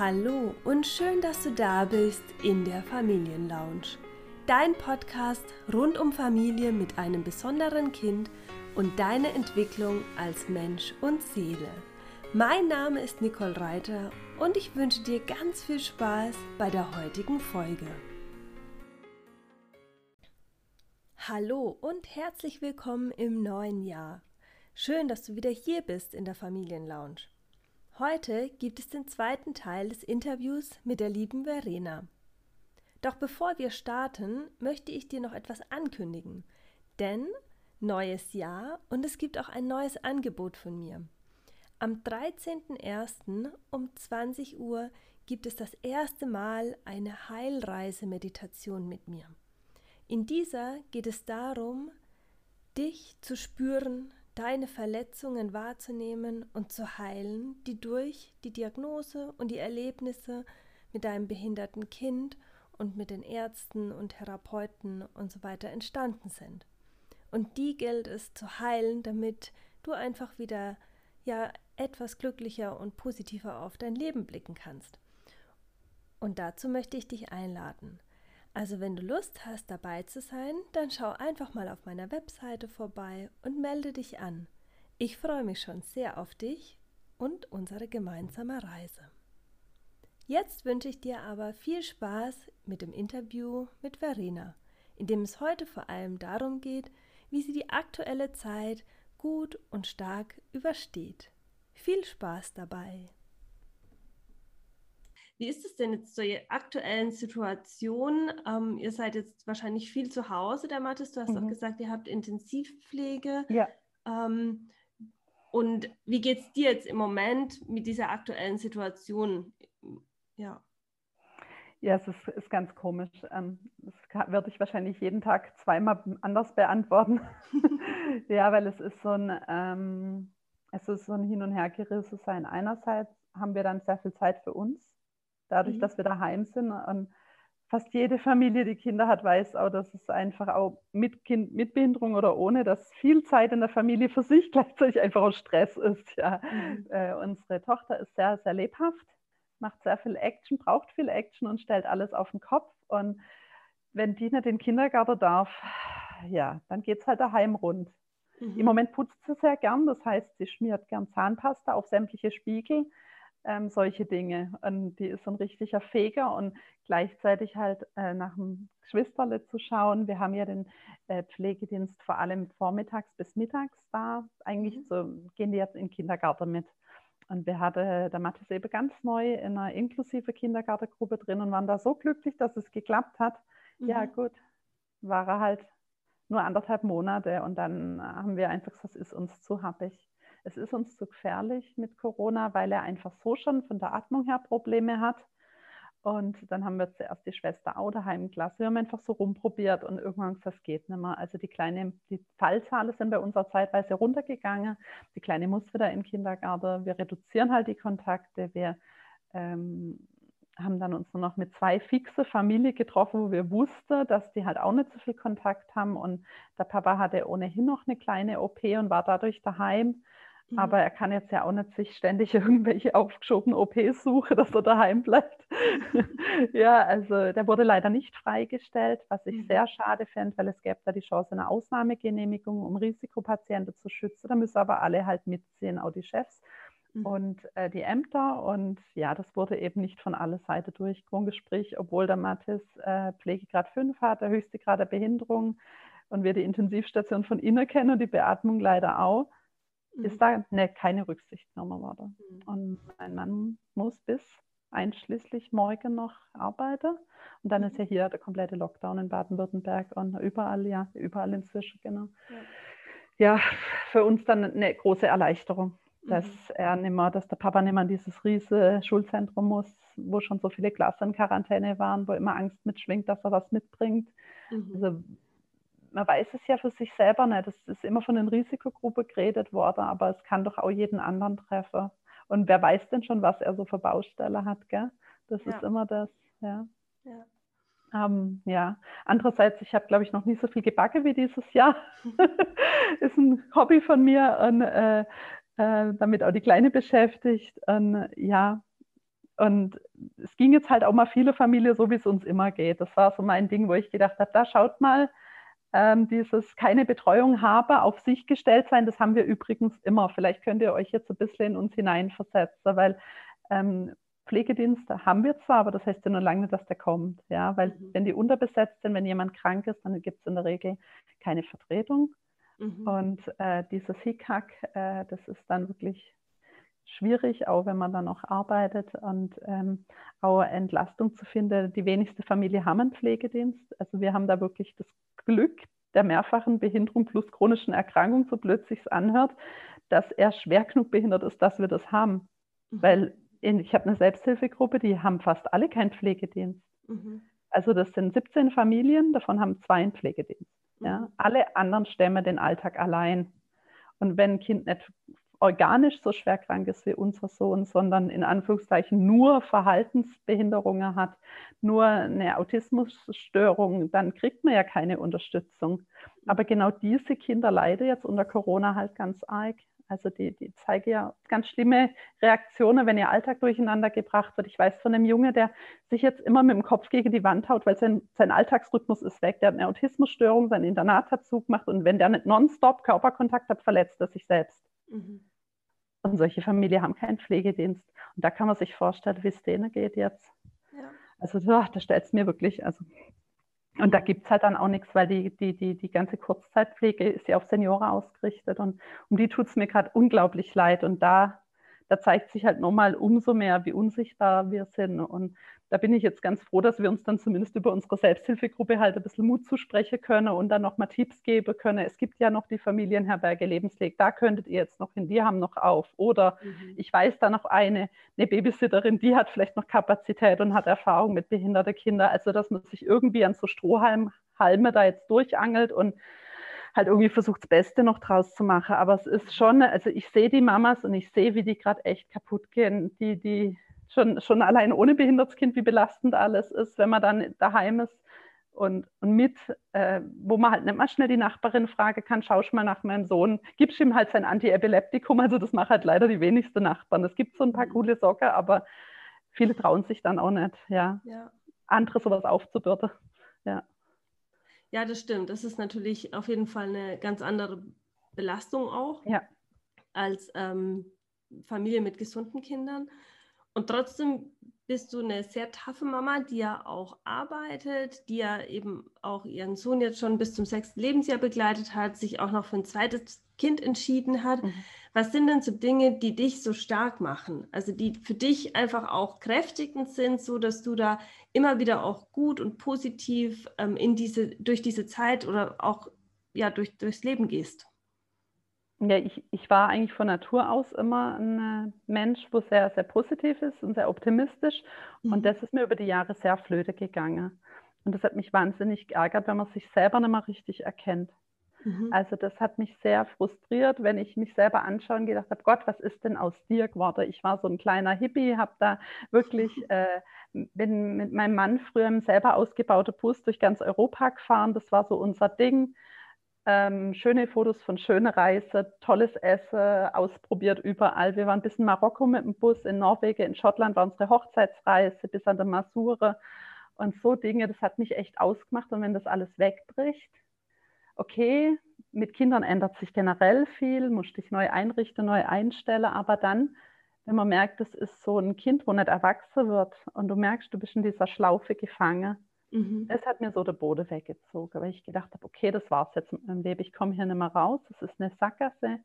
Hallo und schön, dass du da bist in der Familienlounge. Dein Podcast rund um Familie mit einem besonderen Kind und deine Entwicklung als Mensch und Seele. Mein Name ist Nicole Reiter und ich wünsche dir ganz viel Spaß bei der heutigen Folge. Hallo und herzlich willkommen im neuen Jahr. Schön, dass du wieder hier bist in der Familienlounge. Heute gibt es den zweiten Teil des Interviews mit der lieben Verena. Doch bevor wir starten, möchte ich dir noch etwas ankündigen. Denn neues Jahr und es gibt auch ein neues Angebot von mir. Am 13.01. um 20 Uhr gibt es das erste Mal eine Heilreise-Meditation mit mir. In dieser geht es darum, dich zu spüren, deine Verletzungen wahrzunehmen und zu heilen, die durch die Diagnose und die Erlebnisse mit deinem behinderten Kind und mit den Ärzten und Therapeuten und so weiter entstanden sind. Und die gilt es zu heilen, damit du einfach wieder ja etwas glücklicher und positiver auf dein Leben blicken kannst. Und dazu möchte ich dich einladen. Also wenn du Lust hast, dabei zu sein, dann schau einfach mal auf meiner Webseite vorbei und melde dich an. Ich freue mich schon sehr auf dich und unsere gemeinsame Reise. Jetzt wünsche ich dir aber viel Spaß mit dem Interview mit Verena, in dem es heute vor allem darum geht, wie sie die aktuelle Zeit gut und stark übersteht. Viel Spaß dabei! Wie ist es denn jetzt zur aktuellen Situation? Ähm, ihr seid jetzt wahrscheinlich viel zu Hause, der Mathis. Du hast mhm. auch gesagt, ihr habt Intensivpflege. Ja. Ähm, und wie geht es dir jetzt im Moment mit dieser aktuellen Situation? Ja. Ja, es ist, ist ganz komisch. Ähm, das würde ich wahrscheinlich jeden Tag zweimal anders beantworten. ja, weil es ist so ein, ähm, es ist so ein Hin- und Hergerissen sein. Einerseits haben wir dann sehr viel Zeit für uns dadurch, mhm. dass wir daheim sind. Und fast jede Familie, die Kinder hat, weiß auch, dass es einfach auch mit Kind, mit Behinderung oder ohne, dass viel Zeit in der Familie für sich gleichzeitig einfach auch Stress ist. Ja. Mhm. Äh, unsere Tochter ist sehr, sehr lebhaft, macht sehr viel Action, braucht viel Action und stellt alles auf den Kopf. Und wenn die nicht in den Kindergarten darf, ja, dann geht es halt daheim rund. Mhm. Im Moment putzt sie sehr gern, das heißt, sie schmiert gern Zahnpasta auf sämtliche Spiegel ähm, solche Dinge. Und die ist so ein richtiger Feger und gleichzeitig halt äh, nach dem Geschwisterle zu schauen. Wir haben ja den äh, Pflegedienst vor allem vormittags bis mittags da. Eigentlich mhm. so, gehen die jetzt in den Kindergarten mit. Und wir hatten der Mathis eben ganz neu in einer inklusive Kindergartengruppe drin und waren da so glücklich, dass es geklappt hat. Mhm. Ja, gut, war er halt nur anderthalb Monate und dann haben wir einfach gesagt, das ist uns zu happig es ist uns zu gefährlich mit Corona, weil er einfach so schon von der Atmung her Probleme hat. Und dann haben wir zuerst die Schwester auch daheim gelassen. Wir haben einfach so rumprobiert und irgendwann gesagt, das geht nicht mehr. Also die kleine, die Fallzahlen sind bei uns auch zeitweise runtergegangen. Die kleine muss wieder in den Kindergarten. Wir reduzieren halt die Kontakte. Wir ähm, haben dann uns nur noch mit zwei fixe Familien getroffen, wo wir wussten, dass die halt auch nicht so viel Kontakt haben. Und der Papa hatte ohnehin noch eine kleine OP und war dadurch daheim. Mhm. Aber er kann jetzt ja auch nicht sich ständig irgendwelche aufgeschobenen OPs suchen, dass er daheim bleibt. ja, also der wurde leider nicht freigestellt, was ich mhm. sehr schade fände, weil es gäbe da die Chance eine Ausnahmegenehmigung, um Risikopatienten zu schützen. Da müssen aber alle halt mitziehen, auch die Chefs mhm. und äh, die Ämter. Und ja, das wurde eben nicht von aller Seite durchgerungen, sprich, obwohl der Mathis äh, Pflegegrad 5 hat, der höchste Grad der Behinderung und wir die Intensivstation von innen kennen und die Beatmung leider auch mhm. Ist da ne, keine Rücksicht genommen worden. Mhm. Und mein Mann muss bis einschließlich morgen noch arbeiten. Und dann ist ja hier der komplette Lockdown in Baden-Württemberg und überall, ja, überall inzwischen, genau. Ja. ja, für uns dann eine große Erleichterung, dass mhm. er nicht mehr, dass der Papa nicht mehr in dieses riesige Schulzentrum muss, wo schon so viele Klassen in Quarantäne waren, wo immer Angst mitschwingt, dass er was mitbringt. Mhm. Also man weiß es ja für sich selber nicht. Es ist immer von den Risikogruppen geredet worden, aber es kann doch auch jeden anderen treffen. Und wer weiß denn schon, was er so für Baustelle hat, gell? Das ja. ist immer das, ja. Ja. Ähm, ja. Andererseits, ich habe, glaube ich, noch nie so viel gebacken wie dieses Jahr. ist ein Hobby von mir und äh, äh, damit auch die Kleine beschäftigt. Und ja, und es ging jetzt halt auch mal viele Familien so, wie es uns immer geht. Das war so mein Ding, wo ich gedacht habe, da schaut mal, ähm, dieses keine Betreuung habe, auf sich gestellt sein, das haben wir übrigens immer. Vielleicht könnt ihr euch jetzt ein bisschen in uns hineinversetzen, weil ähm, Pflegedienste haben wir zwar, aber das heißt ja nur lange nicht, dass der kommt. Ja, weil mhm. wenn die unterbesetzt sind, wenn jemand krank ist, dann gibt es in der Regel keine Vertretung. Mhm. Und äh, dieses Hickhack, äh, das ist dann wirklich schwierig, auch wenn man dann noch arbeitet und ähm, auch Entlastung zu finden. Die wenigste Familie haben einen Pflegedienst. Also wir haben da wirklich das Glück der mehrfachen Behinderung plus chronischen Erkrankung, so blöd sich anhört, dass er schwer genug behindert ist, dass wir das haben. Mhm. Weil in, ich habe eine Selbsthilfegruppe, die haben fast alle keinen Pflegedienst. Mhm. Also das sind 17 Familien, davon haben zwei einen Pflegedienst. Mhm. Ja? Alle anderen stemmen den Alltag allein. Und wenn ein Kind nicht organisch so schwer krank ist wie unser Sohn, sondern in Anführungszeichen nur Verhaltensbehinderungen hat, nur eine Autismusstörung, dann kriegt man ja keine Unterstützung. Aber genau diese Kinder leiden jetzt unter Corona halt ganz arg. Also die, die zeigen ja ganz schlimme Reaktionen, wenn ihr Alltag durcheinander gebracht wird. Ich weiß von einem Junge, der sich jetzt immer mit dem Kopf gegen die Wand haut, weil sein, sein Alltagsrhythmus ist weg. Der hat eine Autismusstörung, sein Internat hat zugemacht und wenn der nicht nonstop Körperkontakt hat, verletzt er sich selbst. Mhm. Und solche Familien haben keinen Pflegedienst. Und da kann man sich vorstellen, wie es denen geht jetzt. Ja. Also da, da stellt es mir wirklich, also und da gibt es halt dann auch nichts, weil die, die, die, die ganze Kurzzeitpflege ist ja auf Senioren ausgerichtet und um die tut es mir gerade unglaublich leid. Und da, da zeigt sich halt nochmal umso mehr, wie unsichtbar wir sind. Und da bin ich jetzt ganz froh, dass wir uns dann zumindest über unsere Selbsthilfegruppe halt ein bisschen Mut zusprechen können und dann nochmal Tipps geben können. Es gibt ja noch die Familienherberge Lebensweg, da könntet ihr jetzt noch hin, die haben noch auf. Oder mhm. ich weiß da noch eine, eine Babysitterin, die hat vielleicht noch Kapazität und hat Erfahrung mit behinderten Kindern. Also, dass man sich irgendwie an so Strohhalme da jetzt durchangelt und halt irgendwie versucht, das Beste noch draus zu machen. Aber es ist schon, also ich sehe die Mamas und ich sehe, wie die gerade echt kaputt gehen. Die, die, schon, schon allein ohne behindertes Kind, wie belastend alles ist, wenn man dann daheim ist und, und mit, äh, wo man halt nicht mal schnell die Nachbarin fragen kann, schaust mal nach meinem Sohn, gibst ihm halt sein Antiepileptikum, also das machen halt leider die wenigsten Nachbarn. Es gibt so ein paar mhm. coole Socken, aber viele trauen sich dann auch nicht, ja. ja. Andere sowas aufzubürden, ja. Ja, das stimmt. Das ist natürlich auf jeden Fall eine ganz andere Belastung auch ja. als ähm, Familie mit gesunden Kindern. Und trotzdem bist du eine sehr taffe Mama, die ja auch arbeitet, die ja eben auch ihren Sohn jetzt schon bis zum sechsten Lebensjahr begleitet hat, sich auch noch für ein zweites Kind entschieden hat. Mhm. Was sind denn so Dinge, die dich so stark machen? Also die für dich einfach auch kräftigend sind, so dass du da immer wieder auch gut und positiv ähm, in diese, durch diese Zeit oder auch ja, durch, durchs Leben gehst? Ja, ich, ich war eigentlich von Natur aus immer ein äh, Mensch, wo sehr, sehr positiv ist und sehr optimistisch. Mhm. Und das ist mir über die Jahre sehr flöte gegangen. Und das hat mich wahnsinnig geärgert, wenn man sich selber nicht mehr richtig erkennt. Mhm. Also das hat mich sehr frustriert, wenn ich mich selber anschaue und gedacht habe, Gott, was ist denn aus dir geworden? Ich war so ein kleiner Hippie, habe da wirklich, äh, bin mit meinem Mann früher im selber ausgebauten Bus durch ganz Europa gefahren. Das war so unser Ding. Ähm, schöne Fotos von schöner Reise, tolles Essen, ausprobiert überall. Wir waren bis in Marokko mit dem Bus, in Norwegen, in Schottland war unsere Hochzeitsreise, bis an der Masure. Und so Dinge, das hat mich echt ausgemacht. Und wenn das alles wegbricht, okay, mit Kindern ändert sich generell viel, musst dich neu einrichten, neu einstellen, aber dann, wenn man merkt, das ist so ein Kind, wo nicht erwachsen wird und du merkst, du bist in dieser Schlaufe gefangen, Mhm. Das hat mir so der Boden weggezogen, weil ich gedacht habe, okay, das war's jetzt mit meinem Leben. Ich komme hier nicht mehr raus. Das ist eine Sackgasse.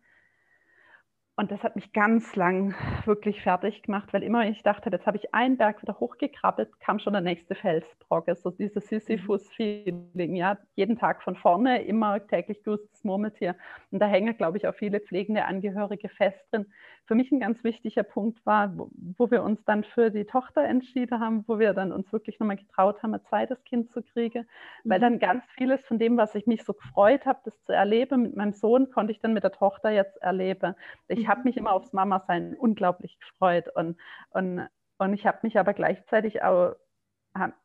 Und das hat mich ganz lang wirklich fertig gemacht, weil immer ich dachte, jetzt habe ich einen Berg wieder hochgekrabbelt, kam schon der nächste Felsbrocke. So dieses Sisyphus-Feeling, ja, jeden Tag von vorne, immer täglich grüßtes Murmeltier. Und da hängen, glaube ich, auch viele pflegende Angehörige fest drin. Für mich ein ganz wichtiger Punkt war, wo, wo wir uns dann für die Tochter entschieden haben, wo wir dann uns wirklich nochmal getraut haben, ein zweites Kind zu kriegen, weil mhm. dann ganz vieles von dem, was ich mich so gefreut habe, das zu erleben mit meinem Sohn, konnte ich dann mit der Tochter jetzt erleben. Ich ich habe mich immer aufs Mama-Sein unglaublich gefreut und, und, und ich habe mich aber gleichzeitig auch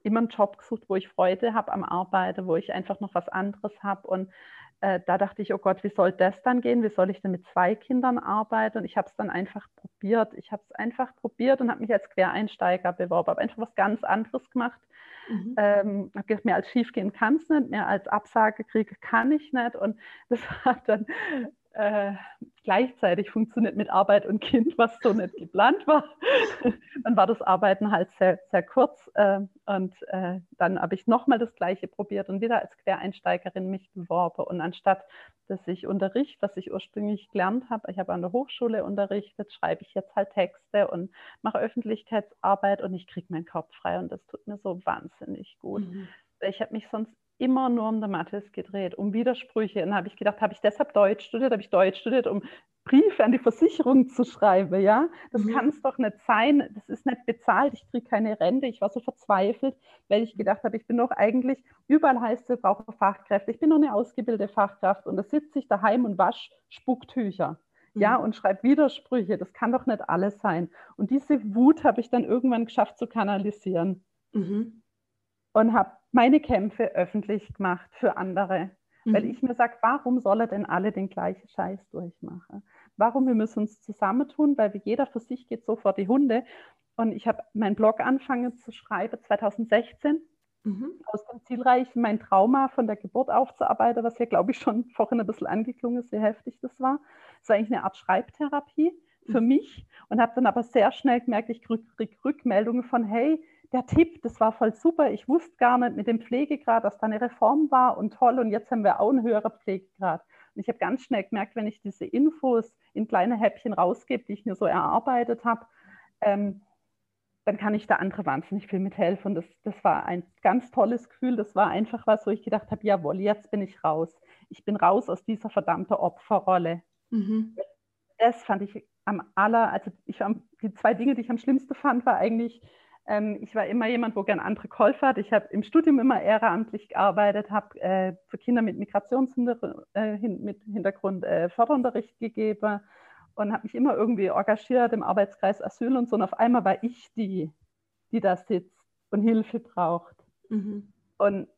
immer einen Job gesucht, wo ich Freude habe am Arbeiten, wo ich einfach noch was anderes habe und äh, da dachte ich, oh Gott, wie soll das dann gehen? Wie soll ich denn mit zwei Kindern arbeiten? Und ich habe es dann einfach probiert. Ich habe es einfach probiert und habe mich als Quereinsteiger beworben, habe einfach was ganz anderes gemacht. Mhm. Ähm, habe gedacht, mehr als schief gehen kann es nicht, mehr als Absage kriege kann ich nicht. Und das hat dann äh, gleichzeitig funktioniert mit Arbeit und Kind, was so nicht geplant war. dann war das Arbeiten halt sehr, sehr kurz äh, und äh, dann habe ich nochmal das Gleiche probiert und wieder als Quereinsteigerin mich beworben. Und anstatt, dass ich Unterricht, was ich ursprünglich gelernt habe, ich habe an der Hochschule unterrichtet, schreibe ich jetzt halt Texte und mache Öffentlichkeitsarbeit und ich kriege meinen Kopf frei und das tut mir so wahnsinnig gut. Mhm. Ich habe mich sonst immer nur um der Mathis gedreht, um Widersprüche. Und habe ich gedacht, habe ich deshalb Deutsch studiert? Habe ich Deutsch studiert, um Briefe an die Versicherung zu schreiben? Ja, das mhm. kann es doch nicht sein. Das ist nicht bezahlt. Ich kriege keine Rente. Ich war so verzweifelt, weil ich gedacht habe, ich bin doch eigentlich, überall heißt es, wir brauchen Fachkräfte. Ich bin nur eine ausgebildete Fachkraft und da sitze ich daheim und wasche Spucktücher. Ja, mhm. und schreibe Widersprüche. Das kann doch nicht alles sein. Und diese Wut habe ich dann irgendwann geschafft zu kanalisieren. Mhm. Und habe meine Kämpfe öffentlich gemacht für andere. Mhm. Weil ich mir sage, warum soll er denn alle den gleichen Scheiß durchmachen? Warum wir müssen uns zusammentun, weil jeder für sich geht so vor die Hunde. Und ich habe meinen Blog angefangen zu schreiben 2016. Mhm. Aus dem Zielreich, mein Trauma von der Geburt aufzuarbeiten, was ja, glaube ich, schon vorhin ein bisschen angeklungen ist, wie heftig das war. Das war eigentlich eine Art Schreibtherapie für mhm. mich und habe dann aber sehr schnell gemerkt, ich kriege Rückmeldungen von, hey, der Tipp, das war voll super. Ich wusste gar nicht mit dem Pflegegrad, dass da eine Reform war und toll. Und jetzt haben wir auch einen höheren Pflegegrad. Und ich habe ganz schnell gemerkt, wenn ich diese Infos in kleine Häppchen rausgebe, die ich mir so erarbeitet habe, ähm, dann kann ich da andere wahnsinnig viel mithelfen. Das, das war ein ganz tolles Gefühl. Das war einfach was, wo ich gedacht habe, jawohl, jetzt bin ich raus. Ich bin raus aus dieser verdammten Opferrolle. Mhm. Das fand ich am aller, also ich, die zwei Dinge, die ich am schlimmsten fand, war eigentlich ich war immer jemand, wo gern andere geholfen hat. Ich habe im Studium immer ehrenamtlich gearbeitet, habe äh, für Kinder mit Migrationshintergrund äh, äh, Förderunterricht gegeben und habe mich immer irgendwie engagiert im Arbeitskreis Asyl und so. Und auf einmal war ich die, die da sitzt und Hilfe braucht. Mhm. Und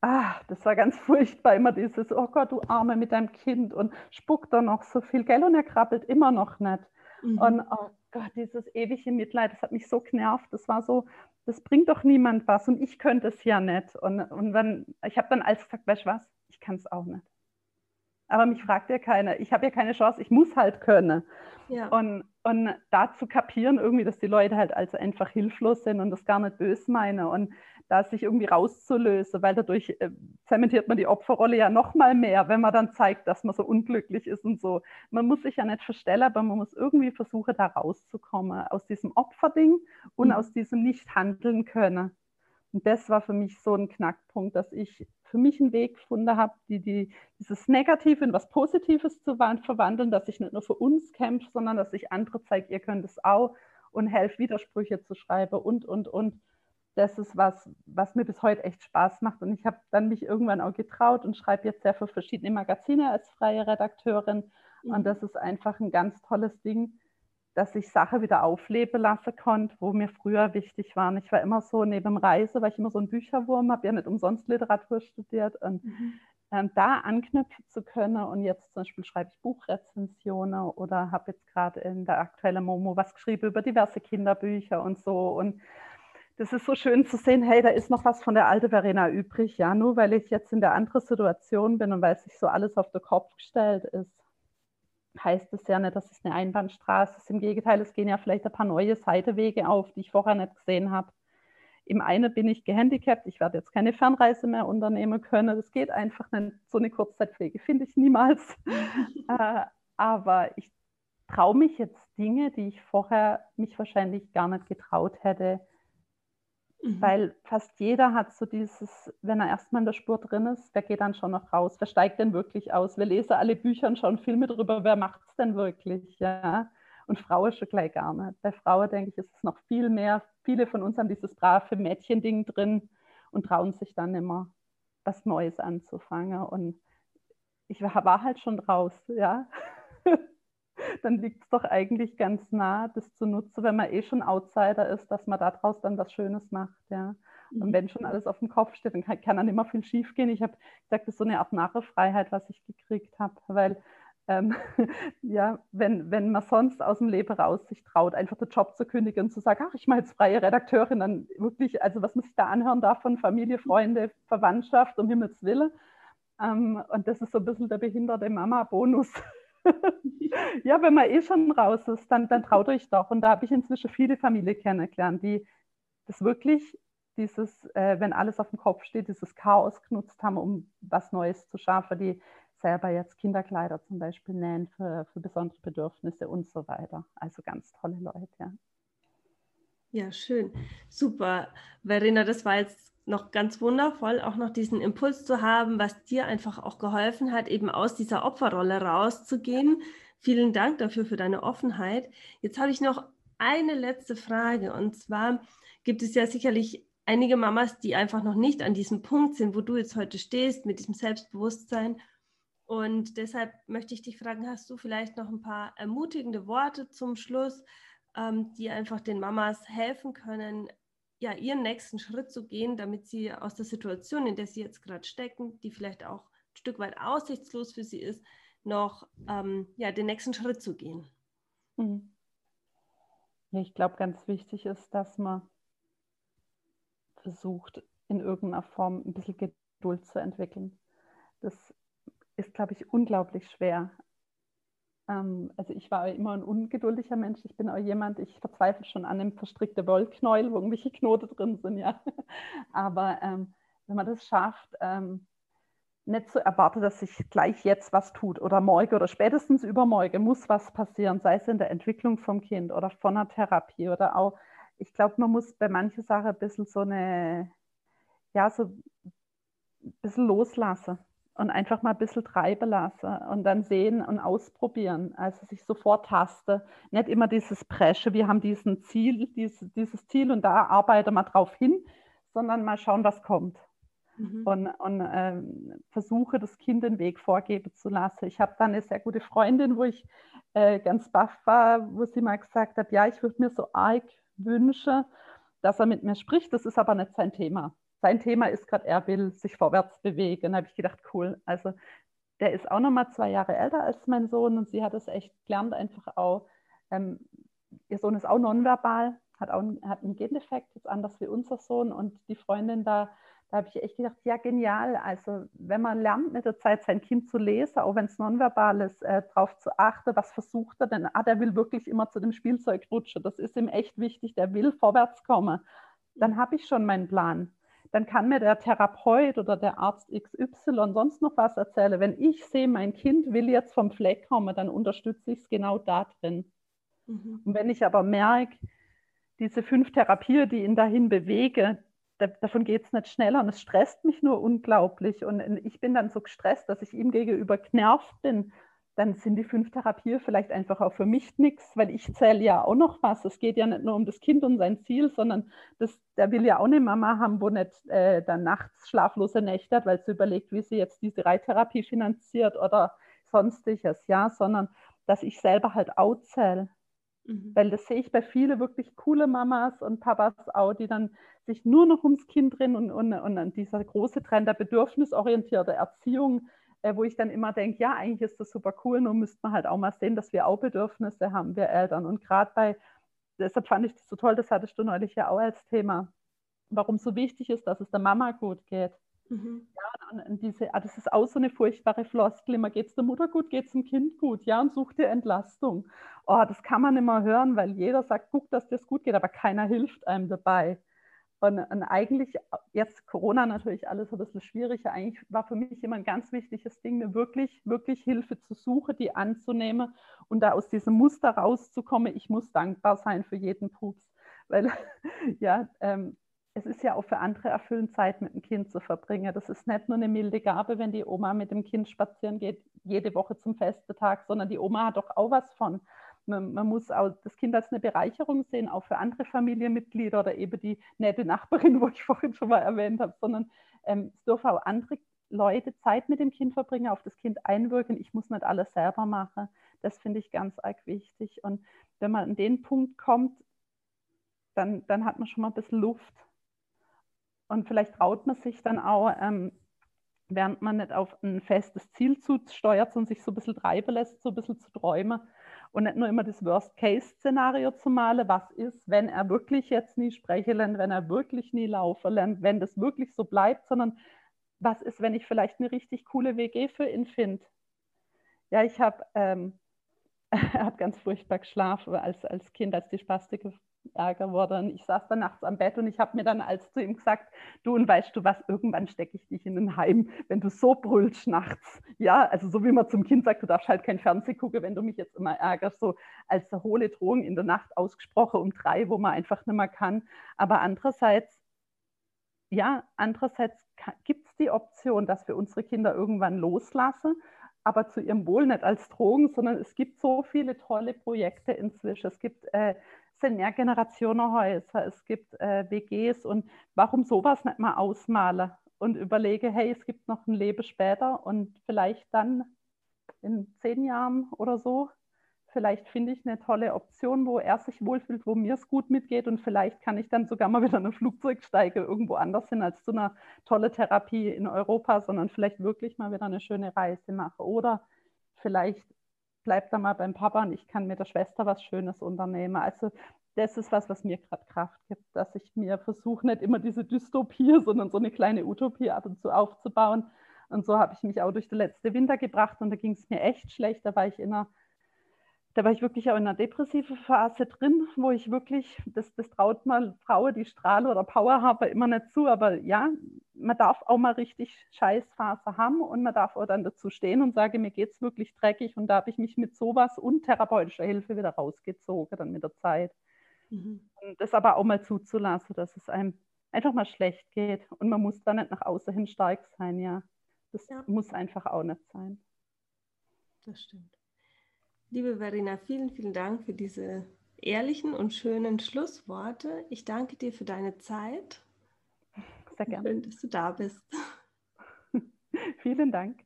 ah, das war ganz furchtbar, immer dieses, oh Gott, du Arme mit deinem Kind und spuckt da noch so viel, gell? Und er krabbelt immer noch nicht. Mhm. Und oh Gott, dieses ewige Mitleid, das hat mich so genervt. Das war so, das bringt doch niemand was und ich könnte es ja nicht. Und, und wenn, ich habe dann alles gesagt, weißt du was, ich kann es auch nicht. Aber mich fragt ja keiner. Ich habe ja keine Chance, ich muss halt können. Ja. Und, und da zu kapieren, irgendwie, dass die Leute halt also einfach hilflos sind und das gar nicht böse meinen. Und da sich irgendwie rauszulösen, weil dadurch äh, zementiert man die Opferrolle ja noch mal mehr, wenn man dann zeigt, dass man so unglücklich ist und so. Man muss sich ja nicht verstellen, aber man muss irgendwie versuchen, da rauszukommen aus diesem Opferding und mhm. aus diesem nicht handeln können. Und das war für mich so ein Knackpunkt, dass ich für mich einen Weg gefunden habe, die, die, dieses Negative in was Positives zu verwandeln, dass ich nicht nur für uns kämpfe, sondern dass ich andere zeige, ihr könnt es auch und helfe, Widersprüche zu schreiben und, und, und das ist was, was mir bis heute echt Spaß macht. Und ich habe dann mich irgendwann auch getraut und schreibe jetzt sehr für verschiedene Magazine als freie Redakteurin. Mhm. Und das ist einfach ein ganz tolles Ding, dass ich Sachen wieder aufleben lassen konnte, wo mir früher wichtig waren. Ich war immer so neben dem Reise, weil ich immer so ein Bücherwurm habe, ja nicht umsonst Literatur studiert. Und mhm. ähm, da anknüpfen zu können und jetzt zum Beispiel schreibe ich Buchrezensionen oder habe jetzt gerade in der aktuellen Momo was geschrieben über diverse Kinderbücher und so. Und das ist so schön zu sehen, hey, da ist noch was von der alten Verena übrig. Ja, nur weil ich jetzt in der anderen Situation bin und weil sich so alles auf den Kopf gestellt ist, heißt es ja nicht, dass es eine Einbahnstraße ist. Im Gegenteil, es gehen ja vielleicht ein paar neue Seitewege auf, die ich vorher nicht gesehen habe. Im einen bin ich gehandicapt, ich werde jetzt keine Fernreise mehr unternehmen können. Das geht einfach nicht. So eine Kurzzeitpflege finde ich niemals. äh, aber ich traue mich jetzt Dinge, die ich vorher mich wahrscheinlich gar nicht getraut hätte, Mhm. Weil fast jeder hat so dieses, wenn er erstmal in der Spur drin ist, wer geht dann schon noch raus? Wer steigt denn wirklich aus? Wir lesen alle Bücher und schauen Filme darüber, wer macht es denn wirklich? Ja? Und Frauen schon gleich gar nicht. Bei Frauen, denke ich, ist es noch viel mehr. Viele von uns haben dieses brave Mädchending drin und trauen sich dann immer, was Neues anzufangen. Und ich war halt schon raus, ja. dann liegt es doch eigentlich ganz nah, das zu nutzen, wenn man eh schon Outsider ist, dass man daraus dann was Schönes macht, ja. Mhm. Und wenn schon alles auf dem Kopf steht, dann kann, kann dann immer viel schief gehen. Ich habe gesagt, das ist so eine Art Narrefreiheit, was ich gekriegt habe, weil ähm, ja, wenn, wenn man sonst aus dem Leben raus sich traut, einfach den Job zu kündigen und zu sagen, ach, ich mache jetzt freie Redakteurin, dann wirklich, also was man sich da anhören darf von Familie, Freunde, Verwandtschaft, um Himmels Willen. Ähm, und das ist so ein bisschen der behinderte Mama-Bonus. ja, wenn man eh schon raus ist, dann, dann traut euch doch. Und da habe ich inzwischen viele Familien kennengelernt, die das wirklich dieses, äh, wenn alles auf dem Kopf steht, dieses Chaos genutzt haben, um was Neues zu schaffen, die selber jetzt Kinderkleider zum Beispiel nähen für, für besondere Bedürfnisse und so weiter. Also ganz tolle Leute, ja. Ja, schön. Super. Verena, das war jetzt noch ganz wundervoll, auch noch diesen Impuls zu haben, was dir einfach auch geholfen hat, eben aus dieser Opferrolle rauszugehen. Vielen Dank dafür für deine Offenheit. Jetzt habe ich noch eine letzte Frage und zwar gibt es ja sicherlich einige Mamas, die einfach noch nicht an diesem Punkt sind, wo du jetzt heute stehst, mit diesem Selbstbewusstsein und deshalb möchte ich dich fragen, hast du vielleicht noch ein paar ermutigende Worte zum Schluss, ähm, die einfach den Mamas helfen können, ja, ihren nächsten Schritt zu gehen, damit sie aus der Situation, in der sie jetzt gerade stecken, die vielleicht auch ein Stück weit aussichtslos für sie ist, noch ähm, ja, den nächsten Schritt zu gehen? Mhm. Ich glaube, ganz wichtig ist, dass man versucht, in irgendeiner Form ein bisschen Geduld zu entwickeln. Das ist, glaube ich, unglaublich schwer. Ähm, also ich war immer ein ungeduldiger Mensch. Ich bin auch jemand, ich verzweifle schon an einem verstrickten Wollknäuel, wo irgendwelche Knoten drin sind, ja. Aber ähm, wenn man das schafft, ähm, nicht zu erwarten, dass sich gleich jetzt was tut oder morgen oder spätestens übermorgen muss was passieren, sei es in der Entwicklung vom Kind oder von einer Therapie oder auch, ich glaube, man muss bei manchen Sachen ein bisschen so eine, ja, so ein bisschen loslassen und einfach mal ein bisschen treiben lassen und dann sehen und ausprobieren. Also sich sofort tasten. Nicht immer dieses Presche, wir haben diesen Ziel, dieses, dieses Ziel und da arbeiten wir drauf hin, sondern mal schauen, was kommt. Mhm. Und, und äh, versuche, das Kind den Weg vorgeben zu lassen. Ich habe da eine sehr gute Freundin, wo ich äh, ganz baff war, wo sie mal gesagt hat, ja, ich würde mir so arg wünschen, dass er mit mir spricht. Das ist aber nicht sein Thema sein Thema ist gerade, er will sich vorwärts bewegen. Da habe ich gedacht, cool. Also der ist auch noch mal zwei Jahre älter als mein Sohn und sie hat es echt gelernt, einfach auch. Ähm, ihr Sohn ist auch nonverbal, hat auch hat einen Gendefekt, ist anders wie unser Sohn und die Freundin da, da habe ich echt gedacht, ja genial. Also wenn man lernt mit der Zeit sein Kind zu lesen, auch wenn es nonverbal ist, äh, darauf zu achten, was versucht er denn? Ah, der will wirklich immer zu dem Spielzeug rutschen. Das ist ihm echt wichtig. Der will vorwärts kommen. Dann habe ich schon meinen Plan dann kann mir der Therapeut oder der Arzt XY sonst noch was erzählen. Wenn ich sehe, mein Kind will jetzt vom Fleck kommen, dann unterstütze ich es genau da drin. Mhm. Und wenn ich aber merke, diese fünf Therapien, die ihn dahin bewege, da, davon geht es nicht schneller und es stresst mich nur unglaublich. Und ich bin dann so gestresst, dass ich ihm gegenüber genervt bin dann sind die fünf Therapien vielleicht einfach auch für mich nichts, weil ich zähle ja auch noch was. Es geht ja nicht nur um das Kind und sein Ziel, sondern das, der will ja auch eine Mama haben, wo nicht äh, dann nachts schlaflose Nächte hat, weil sie überlegt, wie sie jetzt diese Reittherapie finanziert oder sonstiges, ja, sondern dass ich selber halt auch zähle. Mhm. Weil das sehe ich bei vielen wirklich coole Mamas und Papas auch, die dann sich nur noch ums Kind drehen und, und, und dieser große Trend der bedürfnisorientierten Erziehung wo ich dann immer denke, ja, eigentlich ist das super cool, nur müsste man halt auch mal sehen, dass wir auch Bedürfnisse haben, wir Eltern. Und gerade bei, deshalb fand ich das so toll, das hattest du neulich ja auch als Thema, warum so wichtig ist, dass es der Mama gut geht. Mhm. Ja, und diese, ah, das ist auch so eine furchtbare Floskel. Immer geht es der Mutter gut, geht es dem Kind gut, ja, und such dir Entlastung. Oh, das kann man immer hören, weil jeder sagt, guck, dass das gut geht, aber keiner hilft einem dabei. Und, und, eigentlich, jetzt Corona natürlich alles ein bisschen schwieriger, eigentlich war für mich immer ein ganz wichtiges Ding, mir wirklich, wirklich Hilfe zu suchen, die anzunehmen und da aus diesem Muster rauszukommen. Ich muss dankbar sein für jeden Pups, weil ja, ähm, es ist ja auch für andere erfüllend, Zeit mit dem Kind zu verbringen. Das ist nicht nur eine milde Gabe, wenn die Oma mit dem Kind spazieren geht, jede Woche zum Festetag, sondern die Oma hat doch auch was von man, man, muss auch das Kind als eine Bereicherung sehen, auch für andere Familienmitglieder oder eben die nette Nachbarin, wo ich vorhin schon mal erwähnt habe, sondern ähm, es dürfen auch andere Leute Zeit mit dem Kind verbringen, auf das Kind einwirken. Ich muss nicht alles selber machen. Das finde ich ganz arg wichtig. Und wenn man an den Punkt kommt, dann, dann hat man schon mal ein bisschen Luft. Und vielleicht traut man sich dann auch, ähm, während man nicht auf ein festes Ziel zusteuert, sondern sich so ein bisschen treiben lässt, so ein bisschen zu träumen und nicht nur immer das Worst-Case-Szenario zu malen, was ist, wenn er wirklich jetzt nie sprechen lernt, wenn er wirklich nie laufen lernt, wenn das wirklich so bleibt, sondern was ist, wenn ich vielleicht eine richtig coole WG für ihn finde. Ja, ich habe, ähm, er hat ganz furchtbar geschlafen als, als Kind, als die Spastik Ärger wurde. Und ich saß dann nachts am Bett und ich habe mir dann als zu ihm gesagt, du und weißt du was, irgendwann stecke ich dich in ein Heim, wenn du so brüllst nachts. Ja, also so wie man zum Kind sagt, du darfst halt kein Fernsehen gucken, wenn du mich jetzt immer ärgerst, so als hohle Drohung in der Nacht ausgesprochen um drei, wo man einfach nicht mehr kann. Aber andererseits, ja, andererseits gibt es die Option, dass wir unsere Kinder irgendwann loslassen aber zu ihrem Wohl nicht als Drogen, sondern es gibt so viele tolle Projekte inzwischen. Es gibt äh, sind Mehrgenerationenhäuser, es gibt äh, WGs und warum sowas nicht mal ausmalen und überlege, hey, es gibt noch ein Leben später und vielleicht dann in zehn Jahren oder so, vielleicht finde ich eine tolle Option, wo er sich wohlfühlt, wo mir es gut mitgeht und vielleicht kann ich dann sogar mal wieder in ein Flugzeug steigen, irgendwo anders hin als zu einer tolle Therapie in Europa, sondern vielleicht wirklich mal wieder eine schöne Reise machen oder vielleicht bleib da mal beim Papa und ich kann mit der Schwester was Schönes unternehmen. Also das ist was, was mir gerade Kraft gibt, dass ich mir versuche, nicht immer diese Dystopie, sondern so eine kleine Utopie ab und zu aufzubauen. Und so habe ich mich auch durch den letzten Winter gebracht und da ging es mir echt schlecht. Da war ich in einer da war ich wirklich auch in einer depressiven Phase drin, wo ich wirklich, das, das traut mal Frauen, die Strahle oder Power haben, immer nicht zu, aber ja, man darf auch mal richtig Scheißphase haben und man darf auch dann dazu stehen und sagen, mir geht es wirklich dreckig und da habe ich mich mit sowas und therapeutischer Hilfe wieder rausgezogen, dann mit der Zeit. Mhm. Und das aber auch mal zuzulassen, dass es einem einfach mal schlecht geht und man muss da nicht nach außen hin stark sein, ja. Das ja. muss einfach auch nicht sein. Das stimmt. Liebe Verena, vielen, vielen Dank für diese ehrlichen und schönen Schlussworte. Ich danke dir für deine Zeit. Sehr gerne. Schön, dass du da bist. vielen Dank.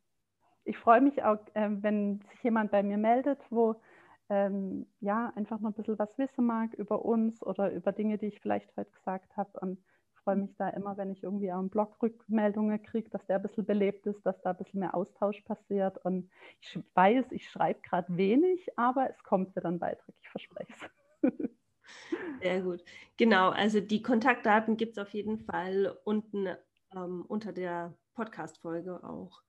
Ich freue mich auch, ähm, wenn sich jemand bei mir meldet, wo ähm, ja einfach noch ein bisschen was wissen mag über uns oder über Dinge, die ich vielleicht heute gesagt habe. Und freue mich da immer, wenn ich irgendwie einen Blog Rückmeldungen kriege, dass der ein bisschen belebt ist, dass da ein bisschen mehr Austausch passiert. Und ich weiß, ich schreibe gerade wenig, aber es kommt wieder ein Beitrag, ich verspreche es. Sehr gut. Genau, also die Kontaktdaten gibt es auf jeden Fall unten ähm, unter der Podcast-Folge auch.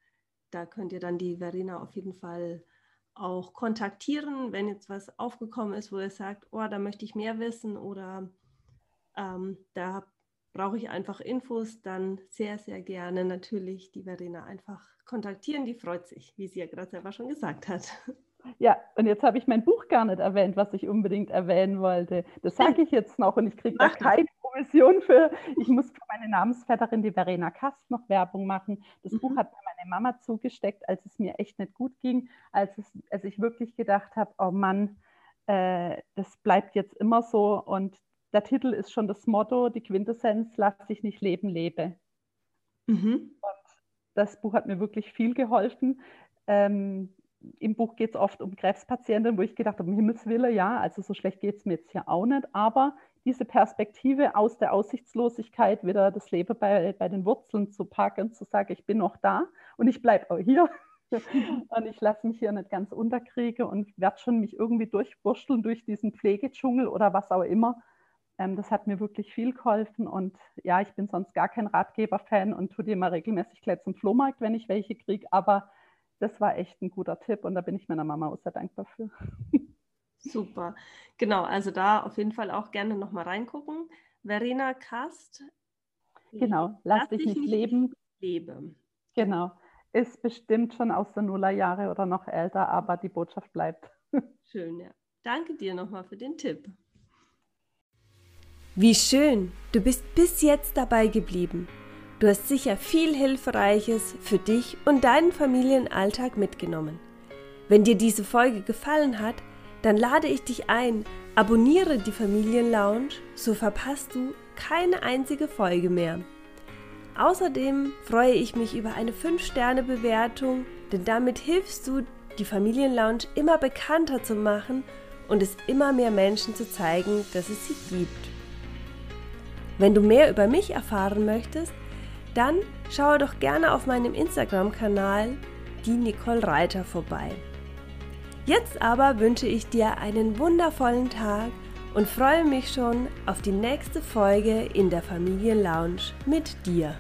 Da könnt ihr dann die Verena auf jeden Fall auch kontaktieren, wenn jetzt was aufgekommen ist, wo ihr sagt, oh, da möchte ich mehr wissen oder ähm, da brauche ich einfach Infos, dann sehr, sehr gerne natürlich die Verena einfach kontaktieren. Die freut sich, wie sie ja gerade selber schon gesagt hat. Ja, und jetzt habe ich mein Buch gar nicht erwähnt, was ich unbedingt erwähnen wollte. Das sage ich jetzt noch und ich kriege da keine Provision für. Ich muss für meine Namensvetterin, die Verena Kast, noch Werbung machen. Das mhm. Buch hat mir meine Mama zugesteckt, als es mir echt nicht gut ging, als, es, als ich wirklich gedacht habe, oh Mann, äh, das bleibt jetzt immer so und der Titel ist schon das Motto, die Quintessenz, lass dich nicht leben, lebe. Mhm. das Buch hat mir wirklich viel geholfen. Ähm, Im Buch geht es oft um Krebspatienten, wo ich gedacht habe, um Himmels Willen, ja, also so schlecht geht es mir jetzt hier auch nicht. Aber diese Perspektive aus der Aussichtslosigkeit wieder das Leben bei, bei den Wurzeln zu packen, zu sagen, ich bin noch da und ich bleibe auch hier. und ich lasse mich hier nicht ganz unterkriegen und werde schon mich irgendwie durchwursteln durch diesen Pflegedschungel oder was auch immer das hat mir wirklich viel geholfen und ja, ich bin sonst gar kein Ratgeber-Fan und tue dir mal regelmäßig gleich zum Flohmarkt, wenn ich welche kriege, aber das war echt ein guter Tipp und da bin ich meiner Mama auch sehr dankbar für. Super, genau, also da auf jeden Fall auch gerne nochmal reingucken. Verena Kast. Genau, lass, lass dich nicht leben. Lebe. Genau, ist bestimmt schon aus der Nullerjahre oder noch älter, aber die Botschaft bleibt. Schön, ja. Danke dir nochmal für den Tipp. Wie schön, du bist bis jetzt dabei geblieben. Du hast sicher viel Hilfreiches für dich und deinen Familienalltag mitgenommen. Wenn dir diese Folge gefallen hat, dann lade ich dich ein, abonniere die Familienlounge, so verpasst du keine einzige Folge mehr. Außerdem freue ich mich über eine 5-Sterne-Bewertung, denn damit hilfst du, die Familienlounge immer bekannter zu machen und es immer mehr Menschen zu zeigen, dass es sie gibt. Wenn du mehr über mich erfahren möchtest, dann schaue doch gerne auf meinem Instagram-Kanal die Nicole Reiter vorbei. Jetzt aber wünsche ich dir einen wundervollen Tag und freue mich schon auf die nächste Folge in der Familienlounge mit dir.